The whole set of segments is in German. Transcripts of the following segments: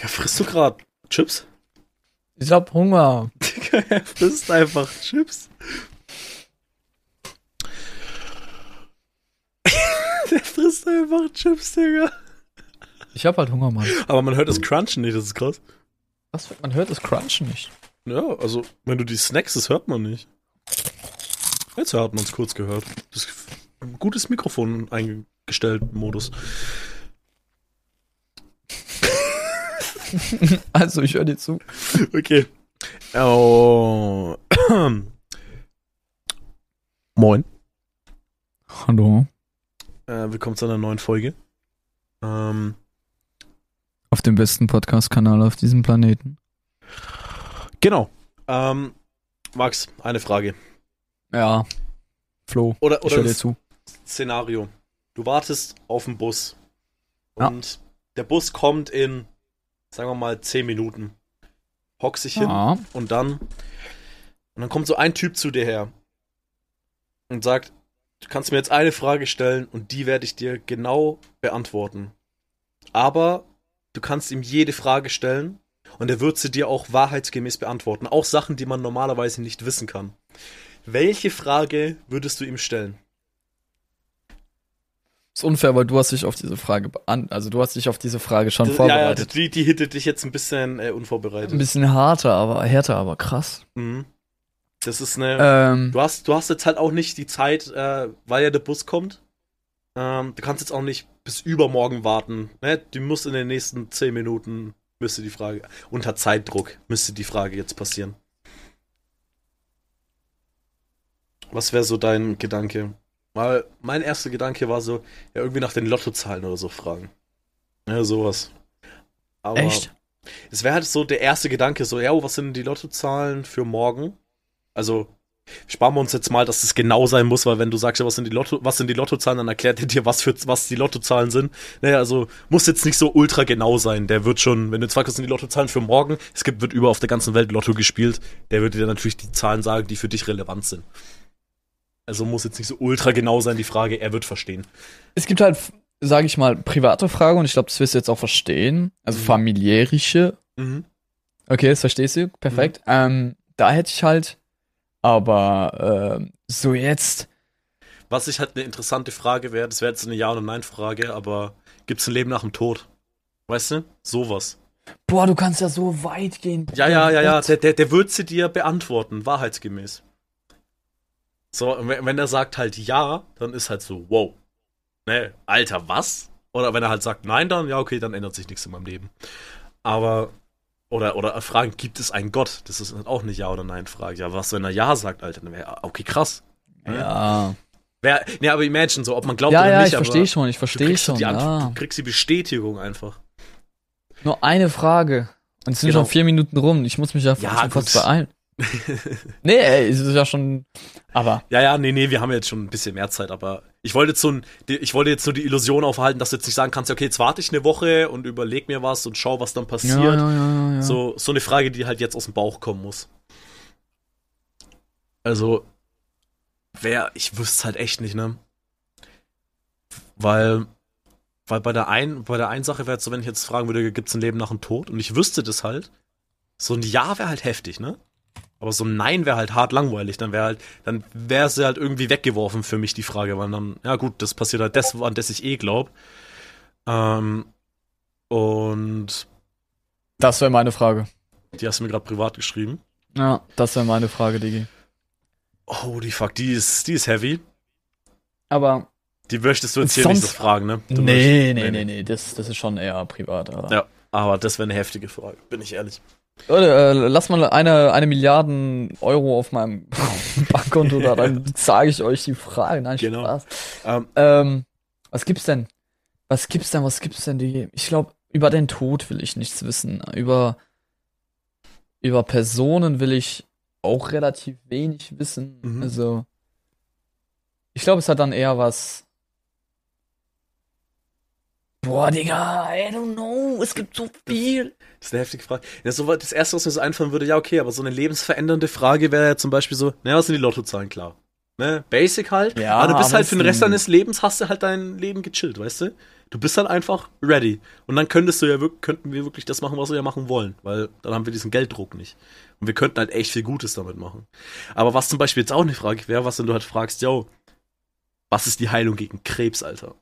Digga, frisst du gerade Chips? Ich hab Hunger. Digga, er frisst einfach Chips. Der frisst einfach Chips, Digga. Ich hab halt Hunger, Mann. Aber man hört das Crunchen nicht, das ist krass. Was? Man hört das Crunchen nicht. Ja, also, wenn du die snackst, das hört man nicht. Jetzt hat man es kurz gehört. Das ist ein gutes Mikrofon eingestellt, Modus. Also, ich höre dir zu. Okay. Oh. Moin. Hallo. Äh, willkommen zu einer neuen Folge. Ähm, Auf dem besten Podcast-Kanal auf diesem Planeten. genau. Ähm, Max, eine Frage. Ja. Flo, Oder, ich oder höre dir zu. Szenario. Du wartest auf den Bus. Ja. Und der Bus kommt in, sagen wir mal, 10 Minuten. Hockst dich hin Ja. und dann. Und dann kommt so ein Typ zu dir her und sagt, du kannst mir jetzt eine Frage stellen und die werde ich dir genau beantworten. Aber du kannst ihm jede Frage stellen und er wird sie dir auch wahrheitsgemäß beantworten. Auch Sachen, die man normalerweise nicht wissen kann. Welche Frage würdest du ihm stellen? Ist unfair, weil du hast dich auf diese Frage bean also du hast dich auf diese Frage schon ja, ja, vorbereitet. die, die hittet dich jetzt ein bisschen äh, unvorbereitet. Ein bisschen harter, aber härter, aber krass. Mhm. Das ist eine. Ähm, Du hast, du hast jetzt halt auch nicht die Zeit, äh, weil ja der Bus kommt. Ähm, du kannst jetzt auch nicht bis übermorgen warten. Ne? Du musst in den nächsten 10 Minuten, müsste die Frage, unter Zeitdruck, müsste die Frage jetzt passieren. Was wäre so dein Gedanke? Weil mein erster Gedanke war so, ja, irgendwie nach den Lottozahlen oder so fragen. Ja, sowas. Aber echt? es wäre halt so der erste Gedanke, so, ja, was sind denn die Lottozahlen für morgen? Also, sparen wir uns jetzt mal, dass es genau sein muss, weil wenn du sagst, ja, was sind die Lotto, was sind die Lottozahlen, dann erklärt er dir, was für was die Lottozahlen sind. Naja, also muss jetzt nicht so ultra genau sein. Der wird schon, wenn du jetzt fragst, was sind die Lottozahlen für morgen, es gibt, wird über auf der ganzen Welt Lotto gespielt, der wird dir natürlich die Zahlen sagen, die für dich relevant sind. Also muss jetzt nicht so ultra genau sein, die Frage, er wird verstehen. Es gibt halt, sage ich mal, private Fragen und ich glaube, das wirst du jetzt auch verstehen. Also Mhm. familiärische. Mhm. Okay, das verstehst du. Perfekt. Ähm, da hätte ich halt, aber ähm, so jetzt. Was ich halt eine interessante Frage wäre, das wäre jetzt eine Ja- oder Nein-Frage, aber gibt es ein Leben nach dem Tod? Weißt du? Sowas. Boah, du kannst ja so weit gehen. Ja, ja, ja, ja, der, der, der wird sie dir beantworten, wahrheitsgemäß. So, wenn, er sagt halt ja, dann ist halt so, wow. Ne, Alter, was? Oder wenn er halt sagt nein, dann, ja, okay, dann ändert sich nichts in meinem Leben. Aber, oder, oder fragen, gibt es einen Gott? Das ist halt auch eine Ja- oder Nein-Frage. Ja, was, wenn er Ja sagt, Alter, dann wäre, okay, krass. Ja. Wär, ne, aber imagine so, ob man glaubt Ja, oder ja, nicht, ich aber verstehe schon, ich verstehe schon. die Antwort, Ja. du kriegst die Bestätigung einfach. Nur eine Frage. Und es sind Genau. schon vier Minuten rum. Ich muss mich ja, Ja, fast gut. beeilen. Nee, ey, es ist ja schon. Aber Ja, ja, nee, nee, wir haben jetzt schon ein bisschen mehr Zeit, aber ich wollte jetzt so ein, die- ich wollte jetzt nur die Illusion aufhalten, dass du jetzt nicht sagen kannst, okay, jetzt warte ich eine Woche und überleg mir was und schau, was dann passiert. ja, ja, ja, ja. So, so eine Frage, die halt jetzt aus dem Bauch kommen muss. Also, wer, ich wüsste es halt echt nicht, ne? Weil, weil bei der einen, bei der einen Sache wäre es so, wenn ich jetzt fragen würde, gibt es ein Leben nach dem Tod? Und ich wüsste das halt. So ein Ja wäre halt heftig, ne? Aber so ein Nein wäre halt hart langweilig. Dann wäre halt, dann wäre sie halt irgendwie weggeworfen für mich, die Frage, weil dann, ja gut, das passiert halt das, an das ich eh glaube. Ähm, und Das wäre meine Frage. die hast du mir gerade privat geschrieben. Ja, das wäre meine Frage, Digi. Holy fuck, die ist, die ist heavy. Aber. Die möchtest du jetzt hier nicht so fragen, ne? Du Nee, möchtest- nee, nee, nee, das, das ist schon eher privat. Aber. Ja. Aber das wäre eine heftige Frage, bin ich ehrlich. Leute, äh, lass mal eine, eine Milliarden Euro auf meinem Bankkonto da, dann sage ich euch die Frage. Nein, Genau. Spaß. Ähm, Ähm, was gibt's denn? Was gibt's denn? Was gibt's denn, Digi? Ich glaube, über den Tod will ich nichts wissen. Über, über Personen will ich auch relativ wenig wissen. Mhm. Also, ich glaube, es hat dann eher was. Boah, Digga, I don't know. Es gibt so viel. das ist eine heftige Frage. Ja, so, das erste, was mir so einfallen würde, ja, okay, aber so eine lebensverändernde Frage wäre ja zum Beispiel so, naja, was sind die Lottozahlen, klar. Ne? Basic halt. Ja, aber du bist aber halt für den Rest deines Lebens, hast du halt dein Leben gechillt, weißt du? Du bist dann einfach ready. Und dann könntest du ja wirklich, könnten wir wirklich das machen, was wir ja machen wollen, weil dann haben wir diesen Gelddruck nicht. Und wir könnten halt echt viel Gutes damit machen. Aber was zum Beispiel jetzt auch eine Frage wäre, was wenn du halt fragst, yo, was ist die Heilung gegen Krebs, Alter?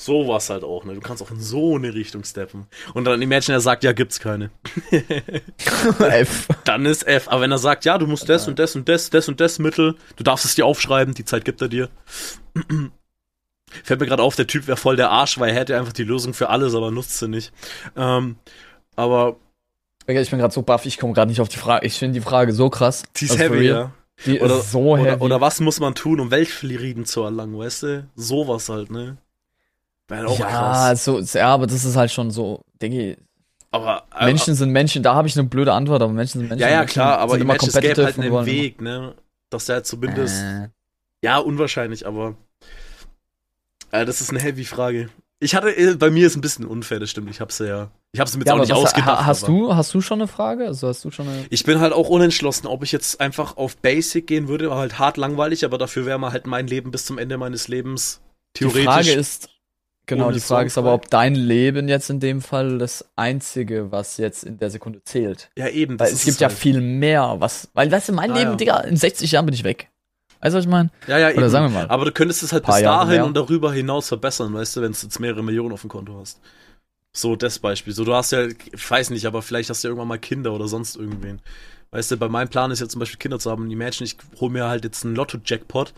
So was halt auch, ne? Du kannst auch in so eine Richtung steppen. Und dann Imagine, er sagt, ja, gibt's keine. F. Dann ist F. Aber wenn er sagt, ja, du musst das und das und das, das und das Mittel, du darfst es dir aufschreiben, die Zeit gibt er dir. Fällt mir gerade auf, der Typ wäre voll der Arsch, weil er hätte einfach die Lösung für alles, aber nutzt sie nicht. Ähm, aber. Ich bin gerade so baff, ich komme gerade nicht auf die Frage. Ich finde die Frage so krass. Die ist also heavy, ja. Die oder, ist so heavy. Oder, oder was muss man tun, um Weltfrieden zu erlangen, weißt du? Sowas halt, ne? Wäre auch ja, krass. So, ja, aber das ist halt schon so, denke ich. Aber, aber Menschen sind Menschen, da habe ich eine blöde Antwort, aber Menschen sind Menschen. Ja, ja, klar, aber immer es gäbe halt einen Weg, ne? Dass der zumindest. Äh. Ja, unwahrscheinlich, aber. Äh, das ist eine heavy Frage. Ich hatte, äh, bei mir ist ein bisschen unfair, das stimmt. Ich hab's ja, ich hab's mir jetzt ja, auch nicht was, ausgedacht. Hast du, hast du schon eine Frage? Also hast du schon eine Ich bin halt auch unentschlossen, ob ich jetzt einfach auf Basic gehen würde, war halt hart langweilig, aber dafür wäre mal halt mein Leben bis zum Ende meines Lebens theoretisch. Die Frage ist, Genau, die Frage ist aber, ob dein Leben jetzt in dem Fall das einzige, was jetzt in der Sekunde zählt. Ja, eben. Weil es gibt ja halt. viel mehr, was. Weil, weißt du, mein ah, Leben, ja. Digga, in 60 Jahren bin ich weg. Weißt du, was ich meine? Ja, ja, Oder eben. sagen wir mal. Aber du könntest es halt bis dahin und darüber hinaus verbessern, weißt du, wenn du jetzt mehrere Millionen auf dem Konto hast. So, das Beispiel. So, du hast ja, ich weiß nicht, aber vielleicht hast du ja irgendwann mal Kinder oder sonst irgendwen. Weißt du, bei meinem Plan ist ja zum Beispiel Kinder zu haben. Imagine, ich hole mir halt jetzt einen Lotto-Jackpot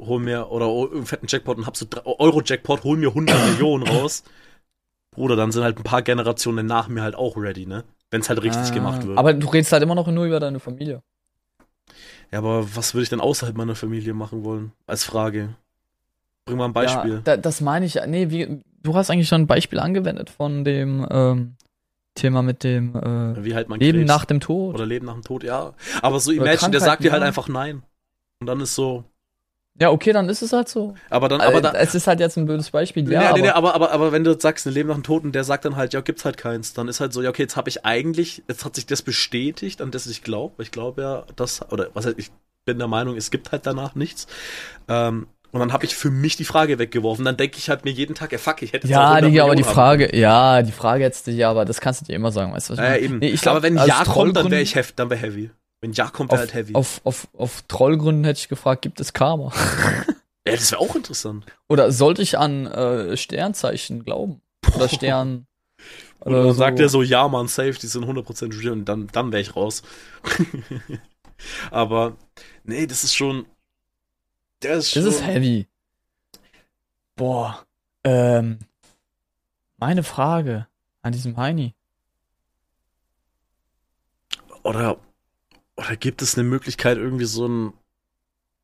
hol mir, oder einen fetten Jackpot und hab so Euro-Jackpot, hol mir 100 Millionen raus. Bruder, dann sind halt ein paar Generationen nach mir halt auch ready, ne? Wenn es halt richtig ah, gemacht wird. Aber du redest halt immer noch nur über deine Familie. Ja, aber was würde ich denn außerhalb meiner Familie machen wollen? Als Frage. Bring mal ein Beispiel. Ja, da, das meine ich, nee, wie, du hast eigentlich schon ein Beispiel angewendet von dem ähm, Thema mit dem äh, wie halt man Leben Krebs nach dem Tod. Oder Leben nach dem Tod, ja. Aber so Imagine, der sagt dir halt einfach nein. Und dann ist so, ja, okay, dann ist es halt so. Aber dann, aber äh, dann, es ist halt jetzt ein blödes Beispiel. Ja, nee, nee, aber, aber, aber wenn du sagst, ein Leben nach dem Toten, der sagt dann halt, ja, gibt's halt keins, dann ist halt so, ja, okay, jetzt habe ich eigentlich, jetzt hat sich das bestätigt, an das ich glaube. Ich glaube ja, das, oder was heißt, ich bin der Meinung, es gibt halt danach nichts. Ähm, und dann habe ich für mich die Frage weggeworfen. Dann denke ich halt mir jeden Tag, ja fuck, ich hätte Ja, Digga, aber die Frage, haben. ja, die Frage jetzt, ja, aber das kannst du dir immer sagen, weißt du was ich meine? Ja, eben. Nee, ich glaub, aber wenn Ja kommt, dann wäre ich heft, dann wäre heavy. Wenn Ja kommt, wäre halt heavy. Auf, auf, auf Trollgründen hätte ich gefragt, gibt es Karma? Ja, das wäre auch interessant. Oder sollte ich an äh, Sternzeichen glauben? Oder Stern. Oder, oder so. sagt er so, ja, man, safe, die sind 100% real und dann, dann wäre ich raus. Aber, nee, das ist schon. Der ist schon. Das ist heavy. Boah. Ähm. Meine Frage an diesem Heini. Oder, oder gibt es eine Möglichkeit, irgendwie so ein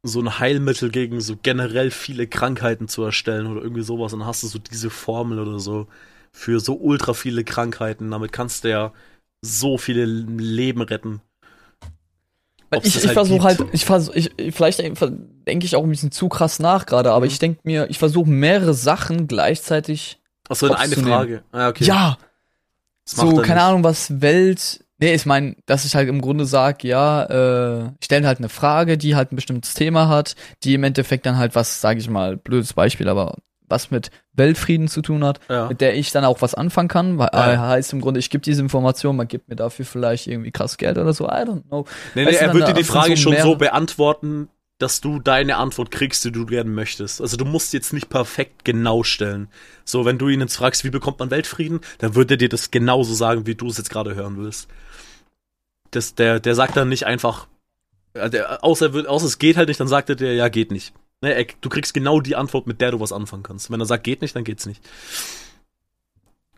so ein Heilmittel gegen so generell viele Krankheiten zu erstellen oder irgendwie sowas. Und dann hast du so diese Formel oder so für so ultra viele Krankheiten. Damit kannst du ja so viele Leben retten. ich, ich halt versuche halt, ich versuche, ich, vielleicht denke ich auch ein bisschen zu krass nach gerade, aber mhm. ich denke mir, ich versuche mehrere Sachen gleichzeitig. Achso, in eine Frage. Ah, okay. Ja. So, keine. Ahnung, was Welt, Nee, ich meine, dass ich halt im Grunde sage, ja, äh, ich stelle halt eine Frage, die halt ein bestimmtes Thema hat, die im Endeffekt dann halt was, sage ich mal, blödes Beispiel, aber was mit Weltfrieden zu tun hat, ja. mit der ich dann auch was anfangen kann, weil ja. äh, heißt im Grunde, ich gebe diese Information, man gibt mir dafür vielleicht irgendwie krass Geld oder so, I don't know. Nee, nee, er würde dir die Frage schon so beantworten, dass du deine Antwort kriegst, die du werden möchtest. Also du musst jetzt nicht perfekt genau stellen. So, wenn du ihn jetzt fragst, wie bekommt man Weltfrieden, dann würde er dir das genauso sagen, wie du es jetzt gerade hören willst das, der, der sagt dann nicht einfach, äh, der, außer, außer es geht halt nicht, dann sagt er dir, ja, geht nicht. Ne, du kriegst genau die Antwort, mit der du was anfangen kannst. Wenn er sagt, geht nicht, dann geht's nicht.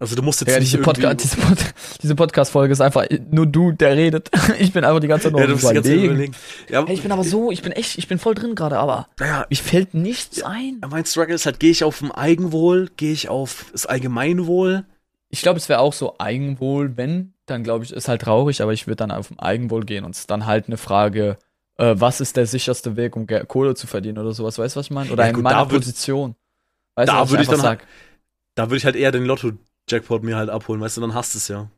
Also du musst jetzt ja, nicht diese, Podca diese, Pod diese Podcast-Folge ist einfach nur du, der redet. Ich bin einfach die ganze Zeit noch ja, du bist überlegen. überlegen. Ja, hey, ich bin aber so, ich bin echt, ich bin voll drin gerade, aber naja, mir fällt nichts ein. Ja, mein Struggle ist halt, gehe ich auf dem Eigenwohl, gehe ich auf das Allgemeinwohl? Ich glaube, es wäre auch so Eigenwohl, wenn dann glaube ich, ist halt traurig, aber ich würde dann auf dem Eigenwohl gehen und es dann halt eine Frage, äh, was ist der sicherste Weg, um Kohle zu verdienen oder sowas, weißt du, was ich meine? Oder ja, gut, in meiner Position. Weißt da würde ich, ich dann halt, da würde ich halt eher den Lotto-Jackpot mir halt abholen, weißt du, dann hast du es ja.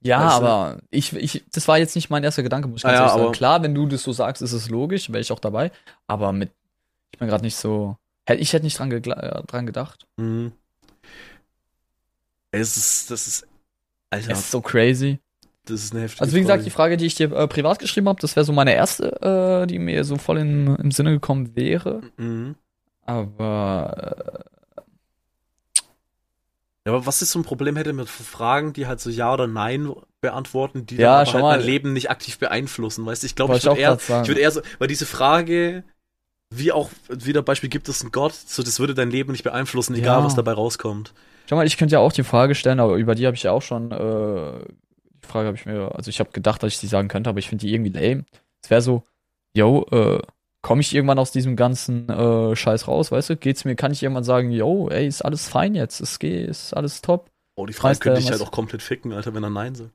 Ja, weißt du? aber ich, ich, das war jetzt nicht mein erster Gedanke, muss ich ganz ah, ja, sagen. Klar, wenn du das so sagst, ist es logisch, wäre ich auch dabei, aber mit, ich bin gerade nicht so, Ich hätte nicht dran, äh, dran gedacht. Mhm. Es ist, das ist, Alter. Das ist so crazy. Das ist eine heftige Also wie gesagt, die Frage, die ich dir äh, privat geschrieben habe, das wäre so meine erste, äh, die mir so voll in, im Sinne gekommen wäre. Mhm. Aber äh, ja, aber was ist so ein Problem hätte mit Fragen, die halt so Ja oder Nein beantworten, die ja, dann halt mein Leben nicht aktiv beeinflussen, weißt du? Ich glaube, ich würde eher, ich würde eher so, weil diese Frage, wie auch wieder Beispiel gibt es einen Gott, so das würde dein Leben nicht beeinflussen, egal ja. was dabei rauskommt. Schau mal, ich könnte ja auch die Frage stellen, aber über die habe ich ja auch schon äh, Frage habe ich mir, also ich habe gedacht, dass ich die sagen könnte, aber ich finde die irgendwie lame. Es wäre so, yo, äh, komme ich irgendwann aus diesem ganzen äh, Scheiß raus, weißt du? Geht's mir, kann ich irgendwann sagen, yo, ey, ist alles fein jetzt, es geht, ist alles top. Oh, die Frage könnte ich halt auch komplett ficken, Alter, wenn er Nein sagt.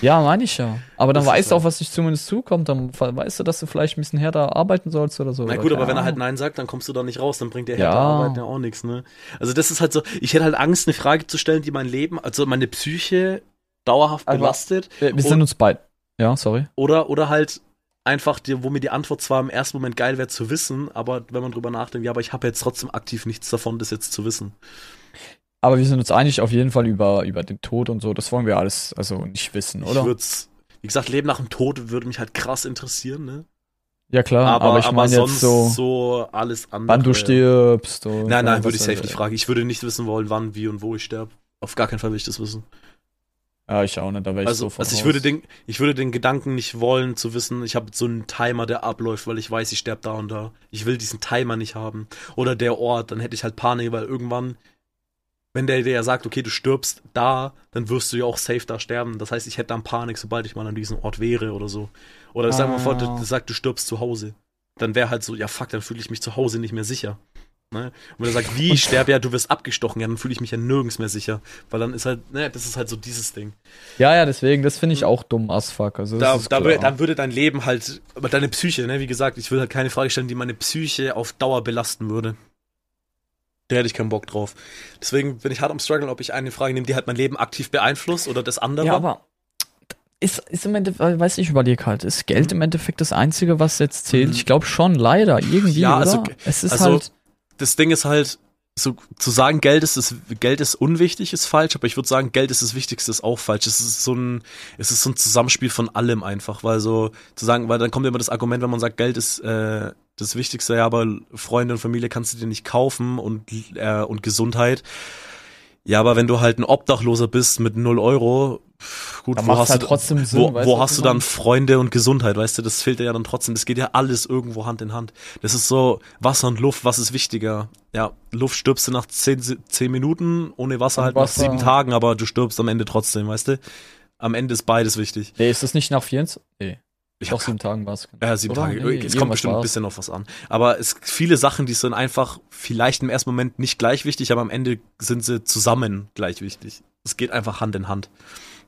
Ja, meine ich ja. Aber dann das weißt du auch, was dich zumindest zukommt. Dann weißt du, dass du vielleicht ein bisschen härter arbeiten sollst oder so. Na gut, aber wenn er halt Nein sagt, dann kommst du da nicht raus. Dann bringt der härter ja. Arbeiten ja auch nichts, ne? Also das ist halt so, ich hätte halt Angst, eine Frage zu stellen, die mein Leben, also meine Psyche dauerhaft Aber belastet. Wir, wir sind uns beide. Ja, sorry. Oder, oder halt einfach, die, wo mir die Antwort zwar im ersten Moment geil wäre zu wissen, aber wenn man drüber nachdenkt, ja, aber ich habe jetzt trotzdem aktiv nichts davon, das jetzt zu wissen. Aber wir sind uns einig auf jeden Fall über, über den Tod und so, das wollen wir alles also nicht wissen, oder? Ich würd's, wie gesagt, Leben nach dem Tod würde mich halt krass interessieren, ne? Ja klar, aber, aber ich meine jetzt so, so alles andere. Wann du stirbst. Und nein, nein, würde ich safe nicht fragen. Ich würde nicht wissen wollen, wann, wie und wo ich sterbe. Auf gar keinen Fall will ich das wissen. Ja, ich auch nicht, da wäre ich also, so von Also ich würde, den, ich würde den Gedanken nicht wollen, zu wissen, ich habe so einen Timer, der abläuft, weil ich weiß, ich sterbe da und da. Ich will diesen Timer nicht haben. Oder der Ort, dann hätte ich halt Panik, weil irgendwann, wenn der dir ja sagt, okay, du stirbst da, dann wirst du ja auch safe da sterben. Das heißt, ich hätte dann Panik, sobald ich mal an diesem Ort wäre oder so. Oder ah. sagen wir vor, der sagt, du stirbst zu Hause. Dann wäre halt so, ja fuck, dann fühle ich mich zu Hause nicht mehr sicher. Ne? Und wenn er sagt, wie, ich sterbe, ja, du wirst abgestochen, ja, dann fühle ich mich ja nirgends mehr sicher. Weil dann ist halt, ne, das ist halt so dieses Ding. Ja, ja, deswegen, das finde ich auch dumm as fuck. Also, da, da würde, dann würde dein Leben halt, aber deine Psyche, ne, wie gesagt, ich will halt keine Frage stellen, die meine Psyche auf Dauer belasten würde. Da hätte ich keinen Bock drauf. Deswegen bin ich hart am struggeln, ob ich eine Frage nehme, die halt mein Leben aktiv beeinflusst oder das andere. Ja, aber ist, ist im Endeffekt, weiß ich, überlege halt, ist Geld im Endeffekt das Einzige, was jetzt zählt? Mhm. Ich glaube schon, leider, irgendwie, ja, also, oder? Es ist also, halt das Ding ist halt, so zu sagen, Geld ist das, Geld ist unwichtig, ist falsch, aber ich würde sagen, Geld ist das Wichtigste, ist auch falsch. Es ist so ein, es ist so ein Zusammenspiel von allem einfach, weil so zu sagen, weil dann kommt immer das Argument, wenn man sagt, Geld ist äh, das Wichtigste, ja, aber Freunde und Familie kannst du dir nicht kaufen und äh, und Gesundheit. Ja, aber wenn du halt ein Obdachloser bist mit null Euro, gut, da wo hast halt du trotzdem Sinn, wo, wo hast du dann Freunde und Gesundheit, weißt du, das fehlt dir ja dann trotzdem, das geht ja alles irgendwo Hand in Hand. Das ist so Wasser und Luft, was ist wichtiger? Ja, Luft stirbst du nach zehn, zehn Minuten, ohne Wasser und halt Wasser. nach sieben Tagen, aber du stirbst am Ende trotzdem, weißt du? Am Ende ist beides wichtig. Nee, ist das nicht nach 24? Nee. Ich auch sieben Tagen war es. Ja, sieben Oder? Tage. Nee, es kommt bestimmt ein bisschen auf was an. Aber es viele Sachen, die sind einfach vielleicht im ersten Moment nicht gleich wichtig, aber am Ende sind sie zusammen gleich wichtig. Es geht einfach Hand in Hand.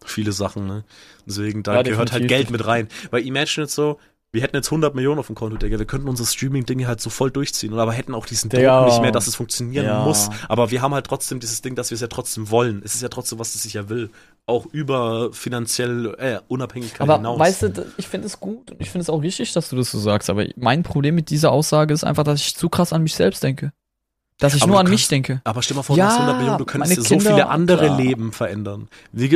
Viele Sachen, ne? Deswegen, da ja, gehört halt Geld mit rein. Weil Imagine jetzt so, wir hätten jetzt 100 Millionen auf dem Konto, Digga. Wir könnten unser Streaming-Ding halt so voll durchziehen. Aber hätten auch diesen. Druck nicht mehr, dass es funktionieren ja. muss. Aber wir haben halt trotzdem dieses Ding, dass wir es ja trotzdem wollen. Es ist ja trotzdem, was es sich ja will. Auch über finanziell äh, Unabhängigkeit aber hinaus. Weißt du, ich finde es gut und ich finde es auch richtig, dass du das so sagst. Aber mein Problem mit dieser Aussage ist einfach, dass ich zu krass an mich selbst denke. Dass ich aber nur an kannst, mich denke. Aber stell mal vor, ja, du hast 100 Millionen, du könntest so viele andere klar. Leben verändern.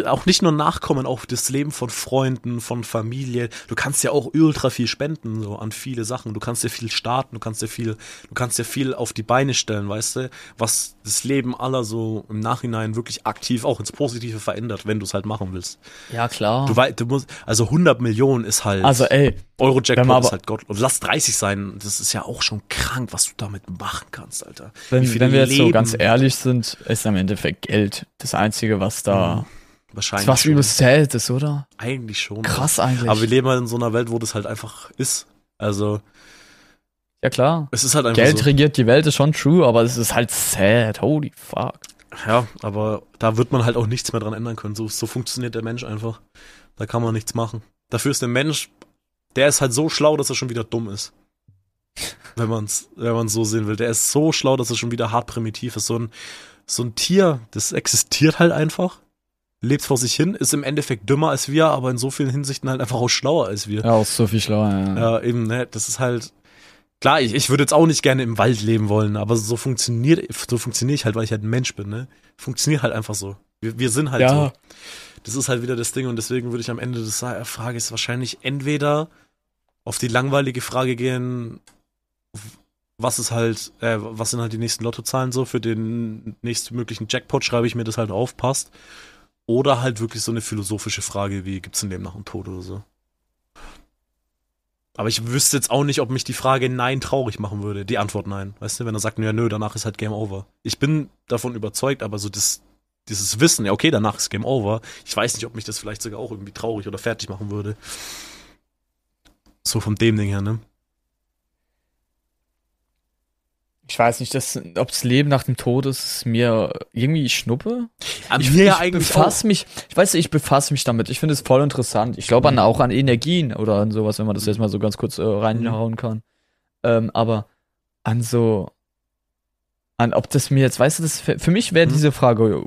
Auch nicht nur Nachkommen, auch das Leben von Freunden, von Familie. Du kannst ja auch ultra viel spenden, so an viele Sachen. Du kannst ja viel starten, du kannst ja viel, du kannst ja viel auf die Beine stellen, weißt du, was das Leben aller so im Nachhinein wirklich aktiv auch ins Positive verändert, wenn du es halt machen willst. Ja, klar. Du weißt, du musst, also 100 Millionen ist halt. Also, ey. Euro-Jackpot ist halt Gott. Und lass 30 sein, das ist ja auch schon krank, was du damit machen kannst, Alter wenn, wenn wir jetzt so ganz ehrlich sind, ist am Endeffekt Geld das Einzige, was da. Mhm. Wahrscheinlich. Was übelst zählt ist, oder? Eigentlich schon. Krass eigentlich. Aber wir leben halt in so einer Welt, wo das halt einfach ist. Also. Ja, klar. Es ist halt einfach Geld so. regiert die Welt, ist schon true, aber es ist halt sad. Holy fuck. Ja, aber da wird man halt auch nichts mehr dran ändern können. So, so funktioniert der Mensch einfach. Da kann man nichts machen. Dafür ist der Mensch, der ist halt so schlau, dass er schon wieder dumm ist wenn man es wenn man's so sehen will. Der ist so schlau, dass er schon wieder hart primitiv ist. So ein, so ein Tier, das existiert halt einfach, lebt vor sich hin, ist im Endeffekt dümmer als wir, aber in so vielen Hinsichten halt einfach auch schlauer als wir. Ja, auch so viel schlauer, ja. Ja, eben, ne, das ist halt, Klar, ich, ich würde jetzt auch nicht gerne im Wald leben wollen, aber so funktioniert, so funktioniere ich halt, weil ich halt ein Mensch bin, ne? Funktioniert halt einfach so. Wir, wir sind halt Ja. so. Das ist halt wieder das Ding und deswegen würde ich am Ende des Sa- Frages wahrscheinlich entweder auf die langweilige Frage gehen, was ist halt, äh, was sind halt die nächsten Lottozahlen so für den nächstmöglichen Jackpot, schreibe ich mir das halt auf, passt. Oder halt wirklich so eine philosophische Frage wie, gibt's ein Leben nach dem Tod oder so. Aber ich wüsste jetzt auch nicht, ob mich die Frage Nein traurig machen würde. Die Antwort Nein. Weißt du, wenn er sagt, ja, nö, danach ist halt Game Over. Ich bin davon überzeugt, aber so das, dieses Wissen, ja, okay, danach ist Game Over. Ich weiß nicht, ob mich das vielleicht sogar auch irgendwie traurig oder fertig machen würde. So von dem Ding her, ne? Ich weiß nicht, das, ob das Leben nach dem Tod ist, ist mir irgendwie Schnuppe. An ich ja ich befasse mich, ich weiß nicht, ich befasse mich damit. Ich finde es voll interessant. Ich glaube an, auch an Energien oder an sowas, wenn man das jetzt mal so ganz kurz äh, reinhauen kann. Ähm, aber an so, an ob das mir jetzt, weißt du, das für für mich wäre Mhm. diese Frage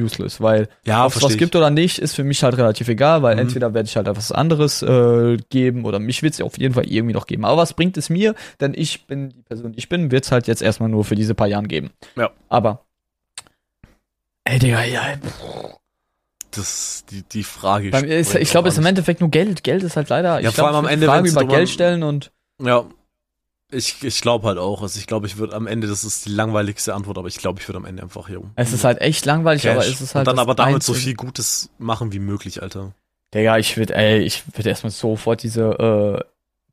useless, weil Ja, ob es was gibt oder nicht, ist für mich halt relativ egal, weil Mhm. entweder werde ich halt etwas anderes äh, geben oder mich wird es auf jeden Fall irgendwie noch geben. Aber was bringt es mir? Denn ich bin die Person, die ich bin, wird es halt jetzt erstmal nur für diese paar Jahren geben. Ja. Aber ey, Digga, ja, Das, die, die Frage. Ist, ich glaube, es ist im. Endeffekt nur Geld. Geld ist halt leider. Ja, ich vor allem am Ende, Fragen über Geld stellen und Ja. Ich, ich glaube halt auch. Also ich glaube, ich würde am Ende, das ist die langweiligste Antwort, aber ich glaube, ich würde am Ende einfach hier. es ist halt echt langweilig, aber Cash. es ist halt. Und dann aber damit so viel Gutes machen wie möglich, Alter. Digga, ich würde, ey, ich würde erstmal sofort diese, äh,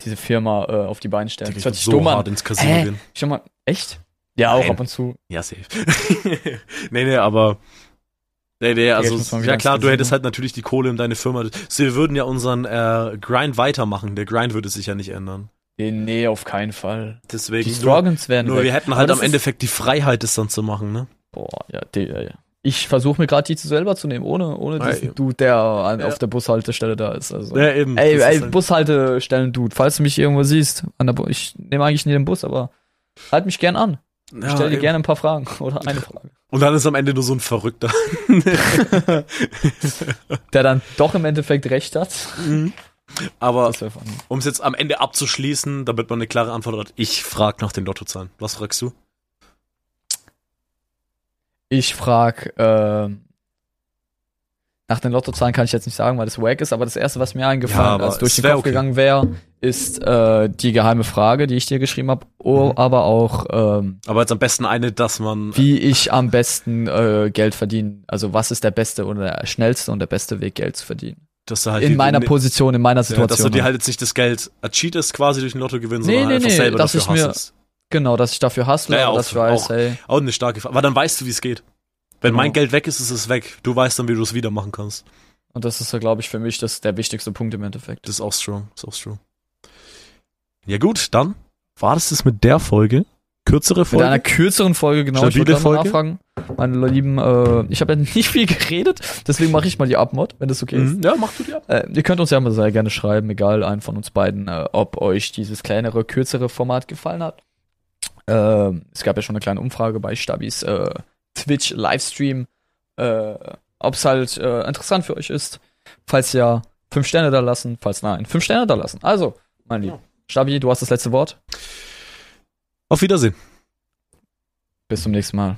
diese Firma äh, auf die Beine stellen. Ich Das würde so dumm hart an. ins Casino Hä? gehen. Schon mal, echt? Ja, auch Nein. ab und zu. Ja, safe. nee, nee, aber. Nee, nee, also, ich ja klar, du hättest halt natürlich die Kohle in deine Firma. Wir würden ja unseren äh, Grind weitermachen. Der Grind würde sich ja nicht ändern. Nee, auf keinen Fall. Deswegen. Die Struggles werden nur weg. wir hätten halt am Endeffekt die Freiheit, das dann zu machen, ne? Boah, ja, die, ja, ja. Ich versuche mir gerade die zu selber zu nehmen, ohne, ohne Ja, diesen eben. Dude, der Ja. auf der Bushaltestelle da ist. Also. Ja, eben. Ey, ey, halt- Bushaltestellen-Dude, falls du mich irgendwo siehst, an der Bu ich nehme eigentlich nie den Bus, aber halt mich gern an. Ich ja, stell dir eben. gerne ein paar Fragen oder eine Frage. Und dann ist am Ende nur so ein Verrückter. Der dann doch im Endeffekt recht hat. Aber um es jetzt am Ende abzuschließen, damit man eine klare Antwort hat, ich frage nach den Lottozahlen. Was fragst du? Ich frag, ähm, nach den Lottozahlen kann ich jetzt nicht sagen, weil das wack ist, aber das erste, was mir Ja, eingefallen aber ist, durch den Kopf okay. gegangen wäre, ist äh, die geheime Frage, die ich dir geschrieben habe, oh, Mhm. aber auch ähm, Aber jetzt am besten eine, dass man. wie ich am besten äh, Geld verdiene. Also was ist der beste oder der schnellste und der beste Weg, Geld zu verdienen? Dass du halt In meiner die- Position, in meiner Ja, Situation. dass du dir halt jetzt nicht das Geld ercheatest quasi durch den Lottogewinn, Nee, sondern nee, einfach nee, selber dass dafür ich mir- genau, dass ich dafür hustle, Ja, ja, aber dass auch- ich weiß, auch- hey, Auch eine starke Frage. Aber dann weißt du, wie es geht. Wenn Genau. mein Geld weg ist, ist es weg. Du weißt dann, wie du es wieder machen kannst. und das ist, glaube ich, für mich das der wichtigste Punkt im Endeffekt. Das ist auch strong. Das ist auch strong. Ja gut, dann war das das mit der Folge. Kürzere Mit Folge. einer kürzeren Folge, genau. Stabile ich Folge? nachfragen. Meine Lieben, äh, ich habe ja nicht viel geredet, deswegen mache ich mal die Abmod, wenn das okay ist. Mhm. Ja, mach du die ab. Äh, ihr könnt uns ja mal sehr gerne schreiben, egal einen von uns beiden, äh, ob euch dieses kleinere, kürzere Format gefallen hat. Ähm, es gab ja schon eine kleine Umfrage bei Stabis äh, Twitch-Livestream, äh, ob es halt äh, interessant für euch ist. Falls ja, fünf Sterne da lassen, falls nein, fünf Sterne da lassen. Also, mein Lieber, Ja. Stabi, du hast das letzte Wort. Auf Wiedersehen. Bis zum nächsten Mal.